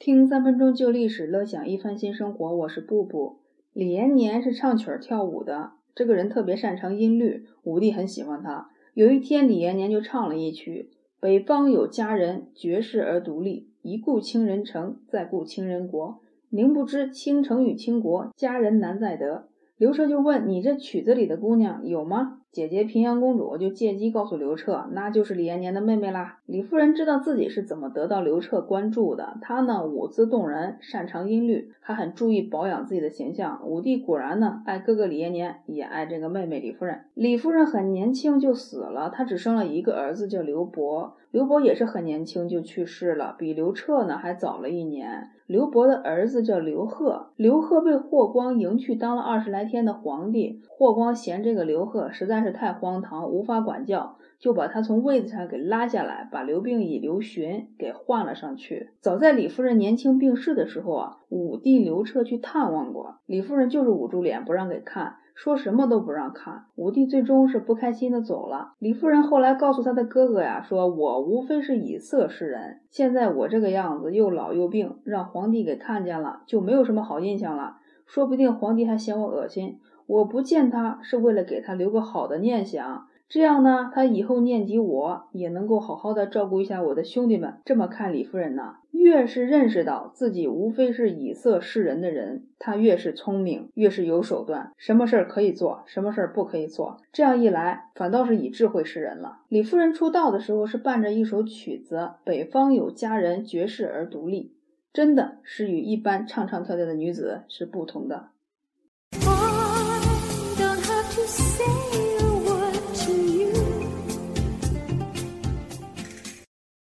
听三分钟旧历史，乐享一番新生活。我是布布。李延年是唱曲儿跳舞的，这个人特别擅长音律，武帝很喜欢他。有一天，李延年就唱了一曲：“北方有佳人，绝世而独立。一顾倾人城，再顾倾人国。宁不知倾城与倾国，佳人难再得。”刘彻就问：“你这曲子里的姑娘有吗？”姐姐平阳公主就借机告诉刘彻，那就是李延年的妹妹啦。李夫人知道自己是怎么得到刘彻关注的，她呢舞姿动人，擅长音律，还很注意保养自己的形象。武帝果然呢爱哥哥李延年，也爱这个妹妹李夫人。李夫人很年轻就死了，她只生了一个儿子叫刘伯，刘伯也是很年轻就去世了，比刘彻呢还早了一年。刘伯的儿子叫刘贺，刘贺被霍光迎去当了二十来天的皇帝，霍光嫌这个刘贺实在。是太荒唐，无法管教，就把他从位子上给拉下来，把刘病已、刘询给换了上去。早在李夫人年轻病逝的时候啊，武帝刘彻去探望过李夫人，就是捂住脸不让给看，说什么都不让看。武帝最终是不开心的走了。李夫人后来告诉他的哥哥呀，说我无非是以色示人，现在我这个样子又老又病，让皇帝给看见了，就没有什么好印象了，说不定皇帝还嫌我恶心。我不见他是为了给他留个好的念想，这样呢，他以后念及我也能够好好的照顾一下我的兄弟们。这么看李夫人呢，越是认识到自己无非是以色示人的人，她越是聪明，越是有手段，什么事儿可以做，什么事儿不可以做。这样一来，反倒是以智慧示人了。李夫人出道的时候是伴着一首曲子《北方有佳人，绝世而独立》，真的是与一般唱唱跳跳的女子是不同的。